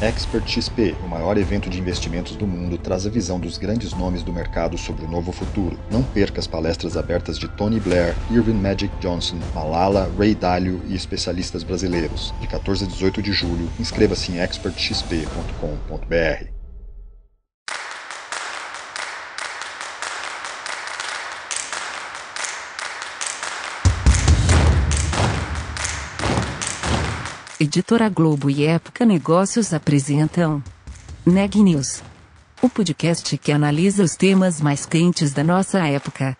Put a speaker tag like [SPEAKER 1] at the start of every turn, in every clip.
[SPEAKER 1] Expert XP, o maior evento de investimentos do mundo, traz a visão dos grandes nomes do mercado sobre o novo futuro. Não perca as palestras abertas de Tony Blair, Irving Magic Johnson, Malala, Ray Dalio e especialistas brasileiros. De 14 a 18 de julho, inscreva-se em expertxp.com.br.
[SPEAKER 2] Editora Globo e Época Negócios apresentam Neg News, o podcast que analisa os temas mais quentes da nossa época.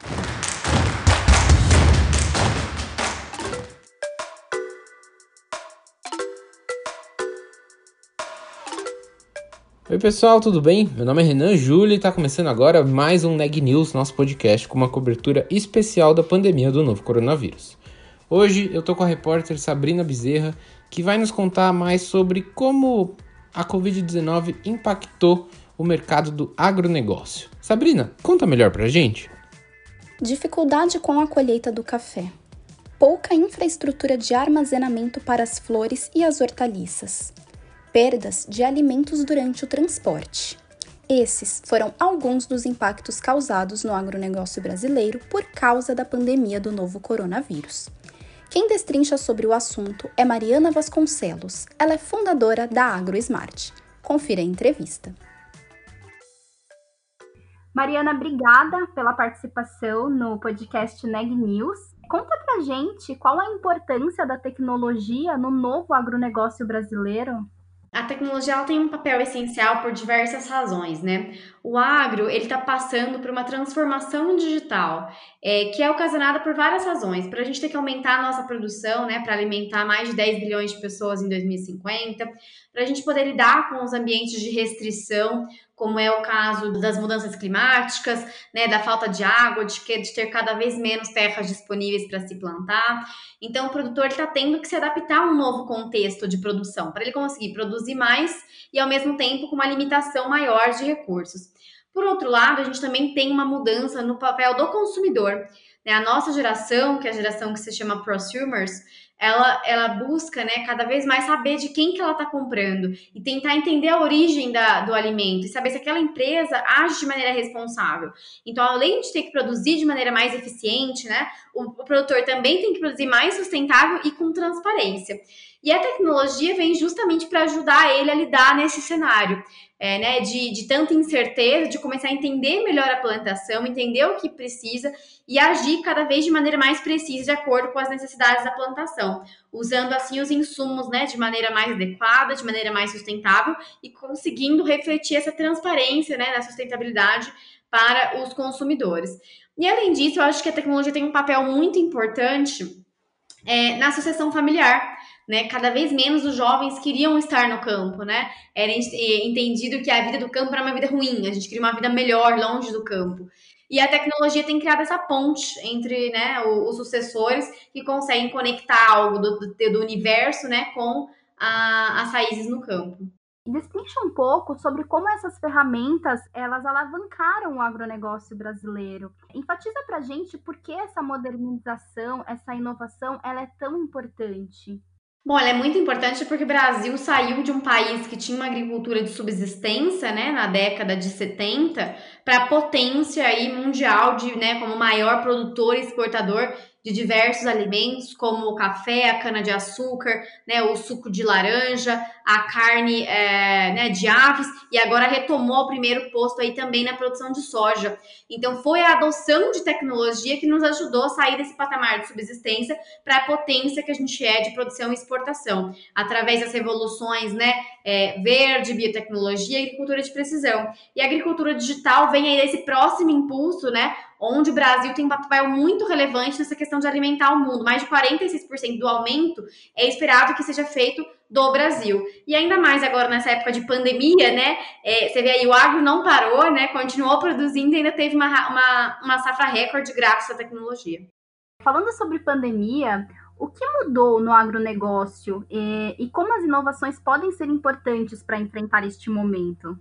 [SPEAKER 3] Oi pessoal, tudo bem? Meu nome é Renan Júlio e está começando agora mais um Neg News, nosso podcast com uma cobertura especial da pandemia do novo coronavírus. Hoje eu tô com a repórter Sabrina Bezerra, que vai nos contar mais sobre como a Covid-19 impactou o mercado do agronegócio. Sabrina, conta melhor pra gente.
[SPEAKER 4] Dificuldade com a colheita do café. Pouca infraestrutura de armazenamento para as flores e as hortaliças. Perdas de alimentos durante o transporte. Esses foram alguns dos impactos causados no agronegócio brasileiro por causa da pandemia do novo coronavírus. Quem destrincha sobre o assunto é Mariana Vasconcelos. Ela é fundadora da AgroSmart. Confira a entrevista. Mariana, obrigada pela participação no podcast Neg News. Conta pra gente qual a importância da tecnologia no novo agronegócio brasileiro.
[SPEAKER 5] A tecnologia tem um papel essencial por diversas razões, né? O agro ele está passando por uma transformação digital, é, que é ocasionada por várias razões. Para a gente ter que aumentar a nossa produção, né, para alimentar mais de 10 bilhões de pessoas em 2050, para a gente poder lidar com os ambientes de restrição, como é o caso das mudanças climáticas, né, da falta de água, de, que, de ter cada vez menos terras disponíveis para se plantar. Então, o produtor está tendo que se adaptar a um novo contexto de produção, para ele conseguir produzir mais e, ao mesmo tempo, com uma limitação maior de recursos. Por outro lado, a gente também tem uma mudança no papel do consumidor. Né? A nossa geração, que é a geração que se chama prosumers, ela, ela busca né, cada vez mais saber de quem que ela está comprando e tentar entender a origem da, do alimento e saber se aquela empresa age de maneira responsável. Então, além de ter que produzir de maneira mais eficiente, né, o, o produtor também tem que produzir mais sustentável e com transparência. E a tecnologia vem justamente para ajudar ele a lidar nesse cenário é, né, de, de tanta incerteza, de começar a entender melhor a plantação, entender o que precisa e agir cada vez de maneira mais precisa, de acordo com as necessidades da plantação, usando assim os insumos né, de maneira mais adequada, de maneira mais sustentável e conseguindo refletir essa transparência né, da sustentabilidade para os consumidores. E além disso, eu acho que a tecnologia tem um papel muito importante é, na sucessão familiar né? Cada vez menos os jovens queriam estar no campo, né? Era entendido que a vida do campo era uma vida ruim, a gente queria uma vida melhor longe do campo. E a tecnologia tem criado essa ponte entre né, os sucessores que conseguem conectar algo do, do, do universo né, com a, as raízes no campo.
[SPEAKER 4] Destrincha um pouco sobre como essas ferramentas elas alavancaram o agronegócio brasileiro. Enfatiza para gente por que essa modernização, essa inovação, ela é tão importante.
[SPEAKER 5] Bom, ela é muito importante porque o Brasil saiu de um país que tinha uma agricultura de subsistência, né, na década de 70, para potência aí mundial de, né, como maior produtor e exportador de diversos alimentos, como o café, a cana-de-açúcar, né, o suco de laranja, a carne é, né, de aves, e agora retomou o primeiro posto aí também na produção de soja. Então, foi a adoção de tecnologia que nos ajudou a sair desse patamar de subsistência para a potência que a gente é de produção e exportação, através das revoluções né, é, verde, biotecnologia e agricultura de precisão. E a agricultura digital vem aí desse próximo impulso, né, onde o Brasil tem um papel muito relevante nessa questão de alimentar o mundo. Mais de 46% do aumento é esperado que seja feito do Brasil. E ainda mais agora nessa época de pandemia, né? É, você vê aí, o agro não parou, né? Continuou produzindo e ainda teve uma, uma, uma safra recorde graças à tecnologia.
[SPEAKER 4] Falando sobre pandemia, o que mudou no agronegócio e, e como as inovações podem ser importantes para enfrentar este momento?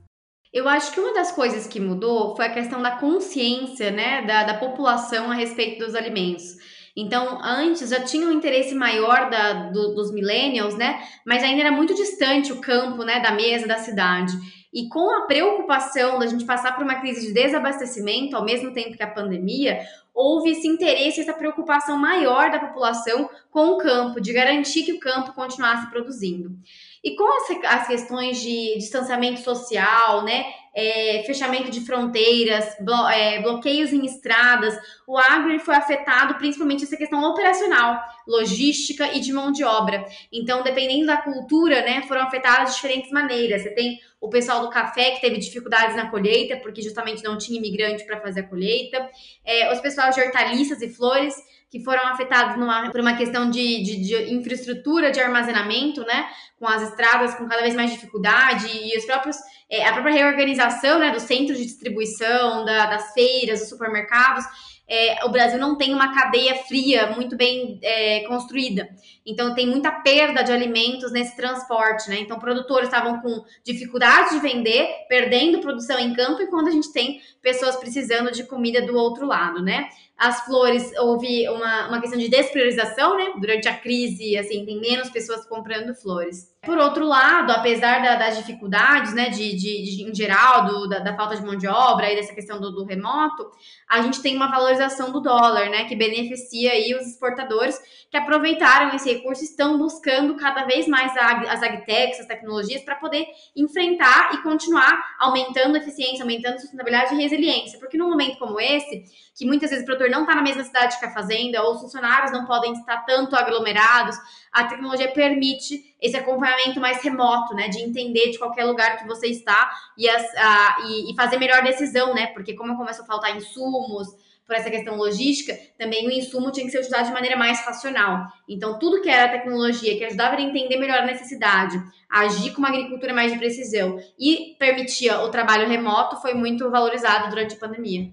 [SPEAKER 5] Eu acho que uma das coisas que mudou foi a questão da consciência né, da, da população a respeito dos alimentos. Então, antes já tinha um interesse maior da, do, dos millennials, né? Mas ainda era muito distante o campo, né, da mesa da cidade. E com a preocupação da gente passar por uma crise de desabastecimento, ao mesmo tempo que a pandemia, houve esse interesse, essa preocupação maior da população com o campo, de garantir que o campo continuasse produzindo. E com as, as questões de distanciamento social, né, é, fechamento de fronteiras, blo é, bloqueios em estradas, o agro foi afetado principalmente essa questão operacional, logística e de mão de obra. Então, dependendo da cultura, né, foram afetadas de diferentes maneiras. Você tem o pessoal do café que teve dificuldades na colheita, porque justamente não tinha imigrante para fazer a colheita, é, os pessoal de hortaliças e flores que foram afetados numa, por uma questão de, de, de, infraestrutura de armazenamento, né? Com as estradas com cada vez mais dificuldade e os próprios, é, a própria reorganização né, dos centros de distribuição, da, das feiras, dos supermercados é, o Brasil não tem uma cadeia fria muito bem é, construída. Então, tem muita perda de alimentos nesse transporte, né? Então, produtores estavam com dificuldade de vender, perdendo produção em campo, e quando a gente tem pessoas precisando de comida do outro lado, né? As flores, houve uma, uma questão de despriorização, né? Durante a crise, assim, tem menos pessoas comprando flores. Por outro lado, apesar da, das dificuldades, né, de, de, de em geral, do, da, da, falta de mão de obra e dessa questão do, do, remoto, a gente tem uma valorização do dólar, né, que beneficia aí os exportadores que aproveitaram esse recurso e estão buscando cada vez mais a, as agtechs, as tecnologias, para poder enfrentar e continuar aumentando a eficiência, aumentando a sustentabilidade e resiliência. Porque num momento como esse, que muitas vezes o produtor não está na mesma cidade que a fazenda, ou os funcionários não podem estar tanto aglomerados, a tecnologia permite esse acompanhamento mais remoto, né? De entender de qualquer lugar que você está e, as, a, e, e fazer melhor decisão, né? Porque como começou a faltar insumos, por essa questão logística, também o insumo tinha que ser utilizado de maneira mais racional. Então, tudo que era tecnologia que ajudava a entender melhor a necessidade, agir com uma agricultura mais de precisão e permitia o trabalho remoto foi muito valorizado durante a pandemia.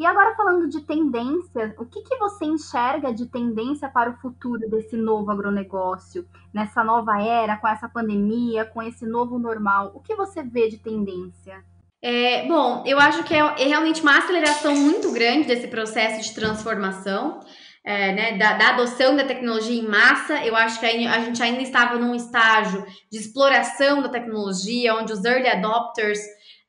[SPEAKER 4] E agora falando de tendência, o que, que você enxerga de tendência para o futuro desse novo agronegócio, nessa nova era, com essa pandemia, com esse novo normal? O que você vê de tendência?
[SPEAKER 5] É, bom, eu acho que é, é, realmente uma aceleração muito grande desse processo de transformação. É, né, da, da, adoção da tecnologia em massa, eu acho que a, a gente ainda estava num estágio de exploração da tecnologia, onde os early adopters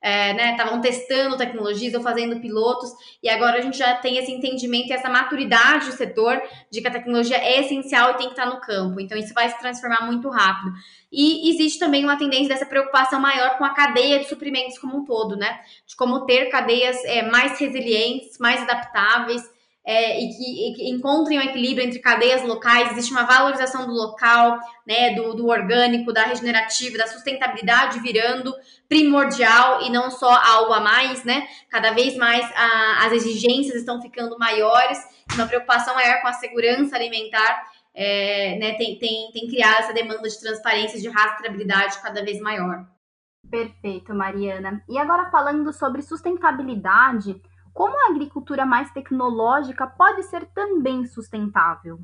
[SPEAKER 5] é, né, estavam testando tecnologias ou fazendo pilotos, e agora a gente já tem esse entendimento e essa maturidade do setor de que a tecnologia é essencial e tem que estar no campo. Então, isso vai se transformar muito rápido. E existe também uma tendência dessa preocupação maior com a cadeia de suprimentos como um todo, né? De como ter cadeias é, mais resilientes, mais adaptáveis é, e, que, e, que, encontrem um equilíbrio entre cadeias locais, existe uma valorização do local, né, do, do orgânico, da regenerativa, da sustentabilidade virando primordial e não só algo a mais, né? Cada vez mais a, as exigências estão ficando maiores, uma preocupação maior com a segurança alimentar. É, né, tem, tem, tem criado essa demanda de transparência e de rastreabilidade cada vez maior.
[SPEAKER 4] Perfeito, Mariana. E agora falando sobre sustentabilidade, como a agricultura mais tecnológica pode ser também sustentável?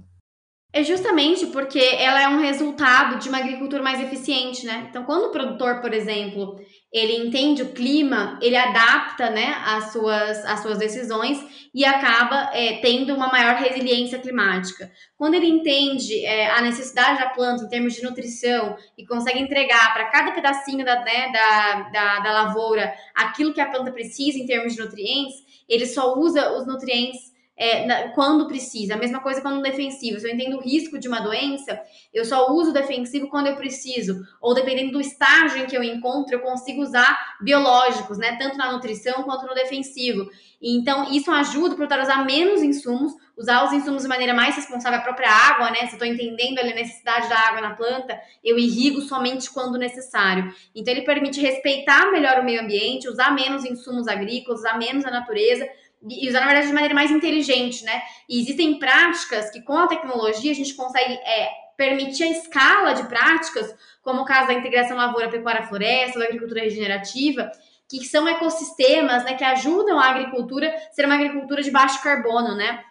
[SPEAKER 5] É justamente porque ela é um resultado de uma agricultura mais eficiente, né? Então, quando o produtor, por exemplo, ele entende o clima, ele adapta, né, as suas, as suas decisões e acaba é, tendo uma maior resiliência climática. Quando ele entende é, a necessidade da planta em termos de nutrição e consegue entregar para cada pedacinho da, né, da, da, da lavoura aquilo que a planta precisa em termos de nutrientes, ele só usa os nutrientes é, quando precisa. A mesma coisa quando defensivo. Se eu entendo o risco de uma doença, eu só uso defensivo quando eu preciso. Ou dependendo do estágio em que eu encontro, eu consigo usar biológicos, né? Tanto na nutrição quanto no defensivo. Então, isso ajuda o produtor a usar menos insumos, usar os insumos de maneira mais responsável, a própria água, né? Se eu estou entendendo a necessidade da água na planta, eu irrigo somente quando necessário. Então, ele permite respeitar melhor o meio ambiente, usar menos insumos agrícolas, usar menos a natureza, e usar, na verdade, de maneira mais inteligente, né? E existem práticas que, com a tecnologia, a gente consegue é, permitir a escala de práticas, como o caso da integração lavoura-pecuária-floresta, da agricultura regenerativa, que são ecossistemas, né, que ajudam a agricultura a ser uma agricultura de baixo carbono, né?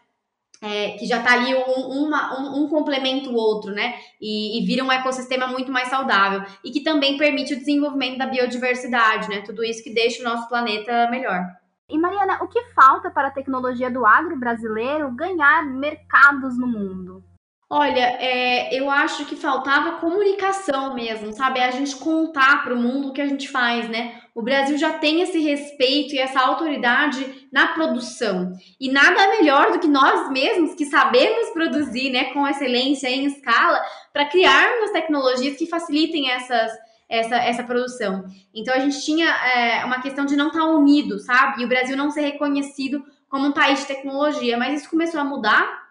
[SPEAKER 5] É, que já está ali um, uma, um, um, o outro, né? E, e, vira um ecossistema muito mais saudável. E que também permite o desenvolvimento da biodiversidade, né? Tudo isso que deixa o nosso planeta melhor.
[SPEAKER 4] E Mariana, o que falta para a tecnologia do agro brasileiro ganhar mercados no mundo?
[SPEAKER 5] Olha, é, eu acho que faltava comunicação mesmo, sabe? A gente contar para o mundo o que a gente faz, né? O Brasil já tem esse respeito e essa autoridade na produção. E nada melhor do que nós mesmos que sabemos produzir, né, com excelência em escala, para criarmos as tecnologias que facilitem essas, essa, essa produção. Então a gente tinha é, uma questão de não estar tá unido, sabe? E o Brasil não ser reconhecido como um país de tecnologia. Mas isso começou a mudar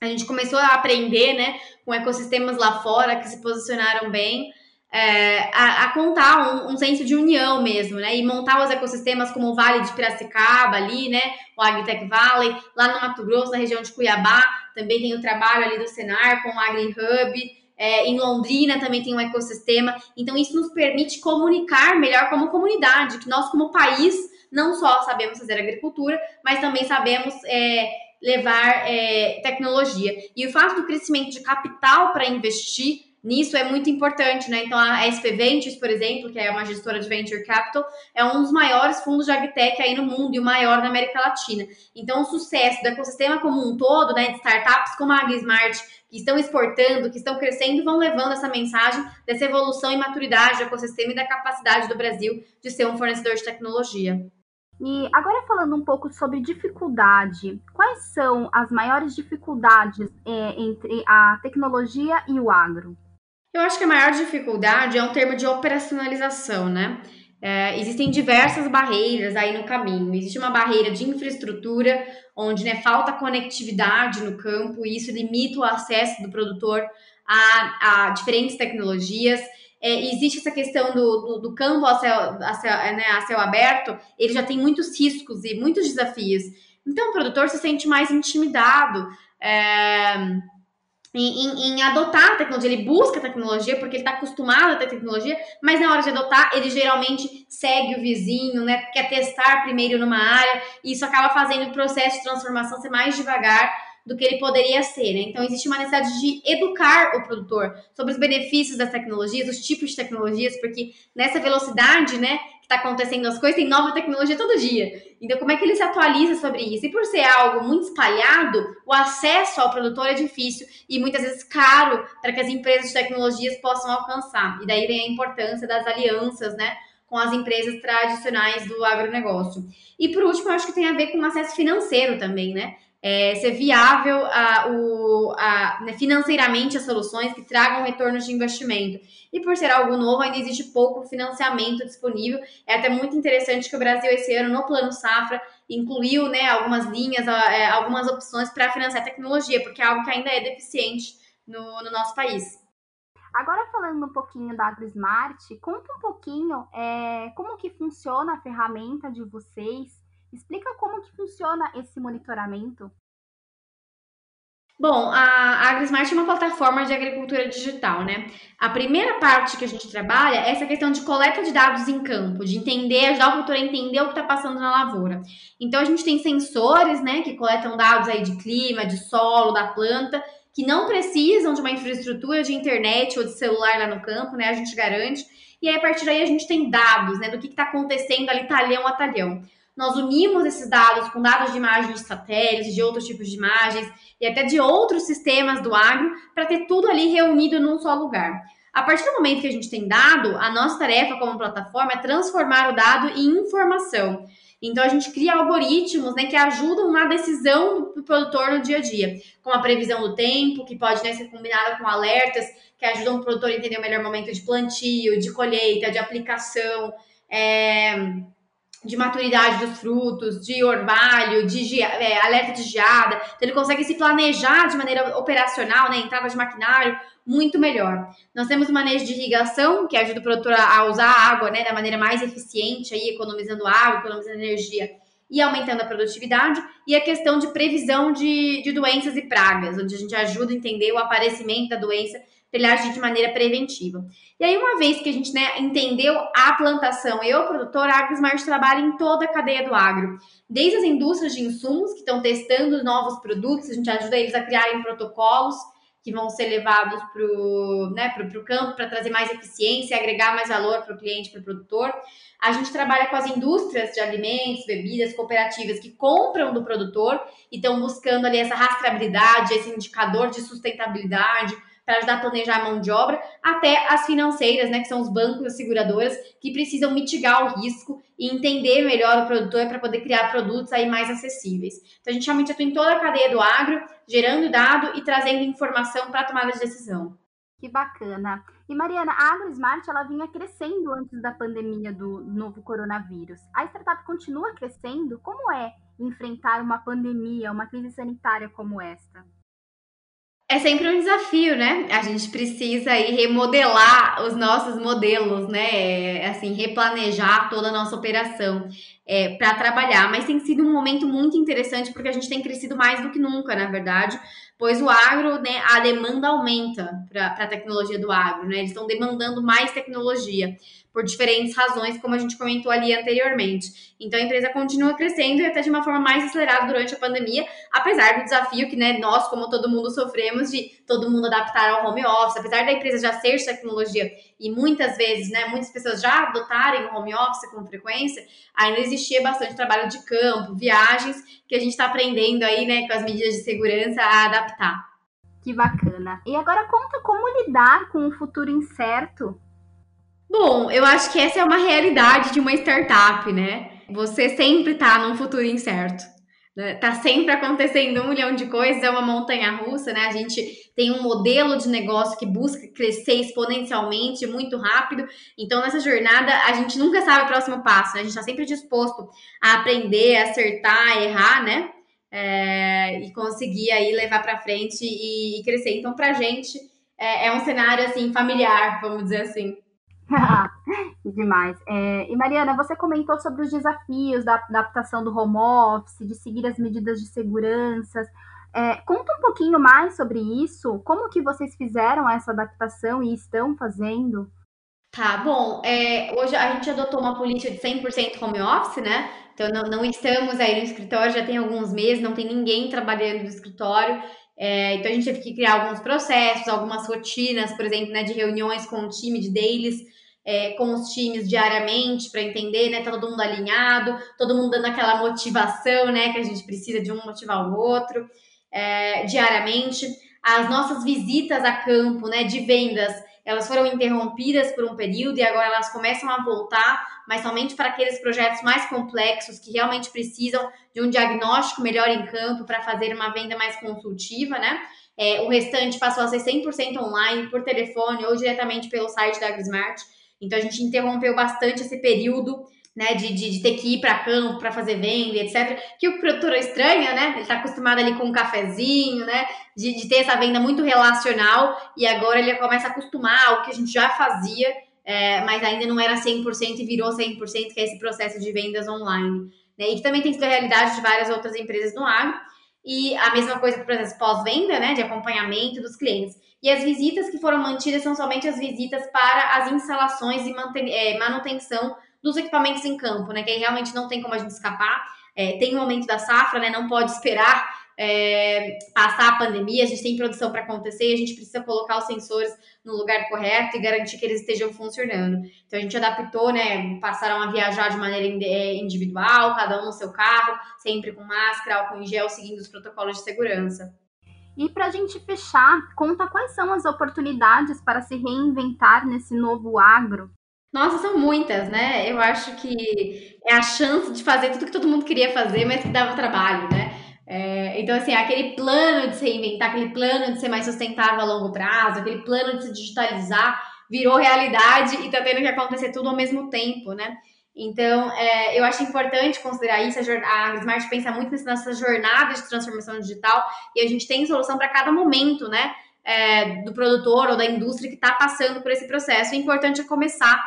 [SPEAKER 5] a gente começou a aprender, né, com ecossistemas lá fora que se posicionaram bem, é, a, a, contar um, um, senso de união mesmo, né, e montar os ecossistemas como o Vale de Piracicaba ali, né, o Agritech Valley, lá no Mato Grosso, na região de Cuiabá, também tem o trabalho ali do Senar com o AgriHub, é, em Londrina também tem um ecossistema, então isso nos permite comunicar melhor como comunidade, que nós como país não só sabemos fazer agricultura, mas também sabemos é, levar é, tecnologia. E o fato do crescimento de capital para investir nisso é muito importante, né? Então a SP Ventures, por exemplo, que é uma gestora de venture capital, é um dos maiores fundos de agtech aí no mundo e o maior na América Latina. Então o sucesso do ecossistema como um todo, né, de startups como a AgriSmart, que estão exportando, que estão crescendo, vão levando essa mensagem dessa evolução e maturidade do ecossistema e da capacidade do Brasil de ser um fornecedor de tecnologia.
[SPEAKER 4] E agora falando um pouco sobre dificuldade, quais são as maiores dificuldades é, entre a tecnologia e o agro?
[SPEAKER 5] Eu acho que a maior dificuldade é um termo de operacionalização, né? É, existem diversas barreiras aí no caminho. Existe uma barreira de infraestrutura, onde né, falta conectividade no campo, e isso limita o acesso do produtor a, a diferentes tecnologias é, existe essa questão do, do, do campo a céu, a, céu, né, a céu aberto, ele já tem muitos riscos e muitos desafios. Então, o produtor se sente mais intimidado é, em, em, em, adotar a tecnologia. Ele busca a tecnologia porque ele está acostumado a ter tecnologia, mas na hora de adotar, ele geralmente segue o vizinho, né? Quer testar primeiro numa área, e isso acaba fazendo o processo de transformação ser mais devagar do que ele poderia ser. Né? Então, existe uma necessidade de educar o produtor sobre os benefícios das tecnologias, os tipos de tecnologias, porque nessa velocidade, né, está acontecendo as coisas, tem nova tecnologia todo dia. Então, como é que ele se atualiza sobre isso? E por ser algo muito espalhado, o acesso ao produtor é difícil e muitas vezes caro para que as empresas de tecnologias possam alcançar. E daí vem a importância das alianças, né? com as empresas tradicionais do agronegócio. E por último, acho que tem a ver com o acesso financeiro também, né? É, ser viável a, o, a, né, financeiramente as soluções que tragam retornos de investimento. E por ser algo novo, ainda existe pouco financiamento disponível. É até muito interessante que o Brasil, esse ano, no Plano Safra, incluiu né, algumas linhas, é, algumas opções para financiar tecnologia, porque é algo que ainda é deficiente no, no nosso país.
[SPEAKER 4] Agora falando um pouquinho da AgroSmart, conta um pouquinho é, como que funciona a ferramenta de vocês, Explica como que funciona esse monitoramento.
[SPEAKER 5] Bom, a AgriSmart é uma plataforma de agricultura digital, né? A primeira parte que a gente trabalha é essa questão de coleta de dados em campo, de entender, ajudar o produtor a entender o que está passando na lavoura. Então, a gente tem sensores, né, que coletam dados aí de clima, de solo, da planta, que não precisam de uma infraestrutura de internet ou de celular lá no campo, né? A gente garante. E aí, a partir daí, a gente tem dados, né, do que está acontecendo ali talhão a talhão nós unimos esses dados com dados de imagens de satélites, de outros tipos de imagens e até de outros sistemas do agro para ter tudo ali reunido num só lugar. A partir do momento que a gente tem dado, a nossa tarefa como plataforma é transformar o dado em informação. Então a gente cria algoritmos né, que ajudam na decisão do produtor no dia a dia, com a previsão do tempo, que pode né, ser combinada com alertas que ajudam o produtor a entender o melhor momento de plantio, de colheita, de aplicação. É de maturidade dos frutos, de orvalho, de é, alerta de geada. Então, ele consegue se planejar de maneira operacional, né? Entrada de maquinário, muito melhor. Nós temos o manejo de irrigação, que ajuda o produtor a usar a água né, da maneira mais eficiente, aí, economizando água, economizando energia e aumentando a produtividade. E a questão de previsão de, de doenças e pragas, onde a gente ajuda a entender o aparecimento da doença para ele agir de maneira preventiva. E aí, uma vez que a gente né, entendeu a plantação e o produtor, a AgroSmart trabalha em toda a cadeia do agro. Desde as indústrias de insumos, que estão testando novos produtos, a gente ajuda eles a criarem protocolos que vão ser levados para o né, pro, pro campo para trazer mais eficiência, agregar mais valor para o cliente, para o produtor. A gente trabalha com as indústrias de alimentos, bebidas, cooperativas que compram do produtor e estão buscando ali essa rastreabilidade, esse indicador de sustentabilidade para ajudar a planejar a mão de obra, até as financeiras, né, que são os bancos, as seguradoras, que precisam mitigar o risco e entender melhor o produtor para poder criar produtos aí mais acessíveis. Então a gente realmente atua em toda a cadeia do agro, gerando dado e trazendo informação para a tomada de decisão.
[SPEAKER 4] Que bacana. E Mariana, a AgroSmart ela vinha crescendo antes da pandemia do novo coronavírus. A startup continua crescendo? Como é enfrentar uma pandemia, uma crise sanitária como esta?
[SPEAKER 5] É sempre um desafio, né? A gente precisa aí remodelar os nossos modelos, né? Assim, replanejar toda a nossa operação é, para trabalhar. Mas tem sido um momento muito interessante porque a gente tem crescido mais do que nunca, na verdade, pois o agro, né, a demanda aumenta para a tecnologia do agro, né? Eles estão demandando mais tecnologia por diferentes razões, como a gente comentou ali anteriormente. Então a empresa continua crescendo e até de uma forma mais acelerada durante a pandemia, apesar do desafio que né, nós, como todo mundo, sofremos de todo mundo adaptar ao home office, apesar da empresa já ser de tecnologia e muitas vezes, né, muitas pessoas já adotarem o home office com frequência, ainda existia bastante trabalho de campo, viagens, que a gente está aprendendo aí, né, com as medidas de segurança a adaptar.
[SPEAKER 4] Que bacana. E agora conta como lidar com o futuro incerto
[SPEAKER 5] Bom, eu acho que essa é uma realidade de uma startup, né? Você sempre tá num futuro incerto. Né? Tá sempre acontecendo um milhão de coisas, é uma montanha russa, né? A gente tem um modelo de negócio que busca crescer exponencialmente, muito rápido. Então, nessa jornada, a gente nunca sabe o próximo passo, né? A gente está sempre disposto a aprender, acertar, errar, né? É, e conseguir aí levar para frente e, e, crescer. Então, para a gente, é, é um cenário, assim, familiar, vamos dizer assim.
[SPEAKER 4] Demais. É, e Mariana, você comentou sobre os desafios da adaptação do home office, de seguir as medidas de segurança. É, conta um pouquinho mais sobre isso. Como que vocês fizeram essa adaptação e estão fazendo?
[SPEAKER 5] Tá, bom. É, hoje a gente adotou uma política de 100% home office, né? Então não, não, estamos aí no escritório, já tem alguns meses, não tem ninguém trabalhando no escritório. É, então a gente teve que criar alguns processos, algumas rotinas, por exemplo, né, de reuniões com o time de dailies é, com os times diariamente para entender, né? Todo mundo alinhado, todo mundo dando aquela motivação, né? Que a gente precisa de um motivar o outro é, diariamente. As nossas visitas a campo, né? De vendas, elas foram interrompidas por um período e agora elas começam a voltar, mas somente para aqueles projetos mais complexos que realmente precisam de um diagnóstico melhor em campo para fazer uma venda mais consultiva, né? É, o restante passou a ser 100% online, por telefone ou diretamente pelo site da AgriSmart. Então a gente interrompeu bastante esse período né, de, de, de, ter que ir para campo para fazer venda, etc. Que o produtor estranha, né? Ele está acostumado ali com um cafezinho, né? De, de, ter essa venda muito relacional e agora ele começa a acostumar ao que a gente já fazia, é, mas ainda não era 100% e virou 100%, que é esse processo de vendas online. Né? E que também tem sido a realidade de várias outras empresas no agro. E a mesma coisa para o processo pós-venda, né? De acompanhamento dos clientes. E as visitas que foram mantidas são somente as visitas para as instalações e é, manutenção dos equipamentos em campo, né? Que aí realmente não tem como a gente escapar. É, tem o um momento da safra, né? Não pode esperar é, passar a pandemia, a gente tem produção para acontecer, a gente precisa colocar os sensores no lugar correto e garantir que eles estejam funcionando. Então a gente adaptou, né? Passaram a viajar de maneira é, individual, cada um no seu carro, sempre com máscara, álcool em gel, seguindo os protocolos de segurança.
[SPEAKER 4] E para a gente fechar, conta quais são as oportunidades para se reinventar nesse novo agro?
[SPEAKER 5] Nossa, são muitas, né? Eu acho que é a chance de fazer tudo que todo mundo queria fazer, mas que dava trabalho, né? É, então, assim, aquele plano de se reinventar, aquele plano de ser mais sustentável a longo prazo, aquele plano de se digitalizar, virou realidade e tá tendo que acontecer tudo ao mesmo tempo, né? Então, é, eu acho importante considerar isso. A, a Smart pensa muito nessa jornada de transformação digital e a gente tem solução para cada momento, né? É, do produtor ou da indústria que está passando por esse processo. O importante é começar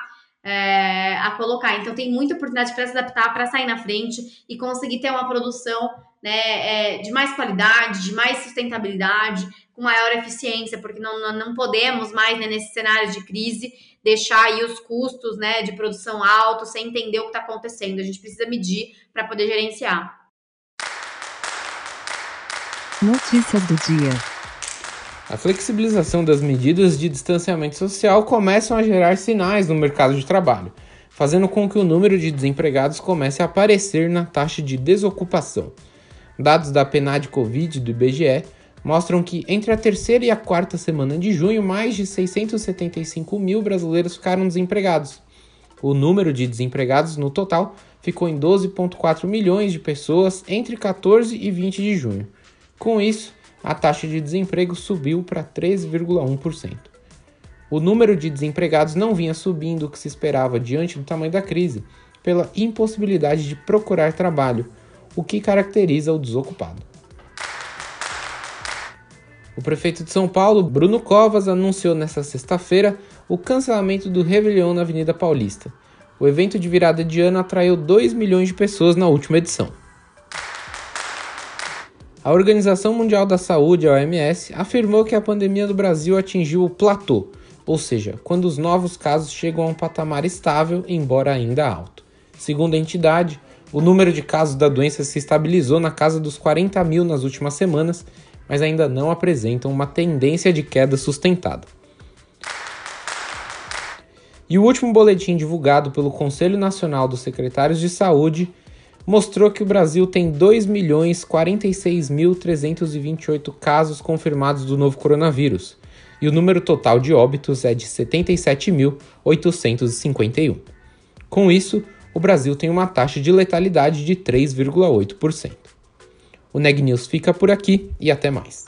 [SPEAKER 5] é, a colocar. Então, tem muita oportunidade para se adaptar, para sair na frente e conseguir ter uma produção né, é, de mais qualidade, de mais sustentabilidade, com maior eficiência, porque não, não podemos mais, né, nesse cenário de crise, deixar aí os custos né, de produção altos sem entender o que está acontecendo. A gente precisa medir para poder gerenciar.
[SPEAKER 2] Notícias do dia.
[SPEAKER 3] A flexibilização das medidas de distanciamento social começam a gerar sinais no mercado de trabalho, fazendo com que o número de desempregados comece a aparecer na taxa de desocupação. Dados da PNAD Covid do IBGE mostram que entre a terceira e a quarta semana de junho, mais de 675 mil brasileiros ficaram desempregados. O número de desempregados no total ficou em 12,4 milhões de pessoas entre 14 e 20 de junho. Com isso, a taxa de desemprego subiu para 3,1%. O número de desempregados não vinha subindo o que se esperava diante do tamanho da crise, pela impossibilidade de procurar trabalho, o que caracteriza o desocupado. O prefeito de São Paulo, Bruno Covas, anunciou nesta sexta-feira o cancelamento do Réveillon na Avenida Paulista. O evento de virada de ano atraiu 2 milhões de pessoas na última edição. A Organização Mundial da Saúde, a OMS, afirmou que a pandemia do Brasil atingiu o platô, ou seja, quando os novos casos chegam a um patamar estável, embora ainda alto. Segundo a entidade, o número de casos da doença se estabilizou na casa dos 40 mil nas últimas semanas, mas ainda não apresentam uma tendência de queda sustentada. E o último boletim divulgado pelo Conselho Nacional dos Secretários de Saúde mostrou que o Brasil tem 2.046.328 casos confirmados do novo coronavírus, e o número total de óbitos é de 77.851. Com isso, o Brasil tem uma taxa de letalidade de 3,8%. O Neg News fica por aqui e até mais.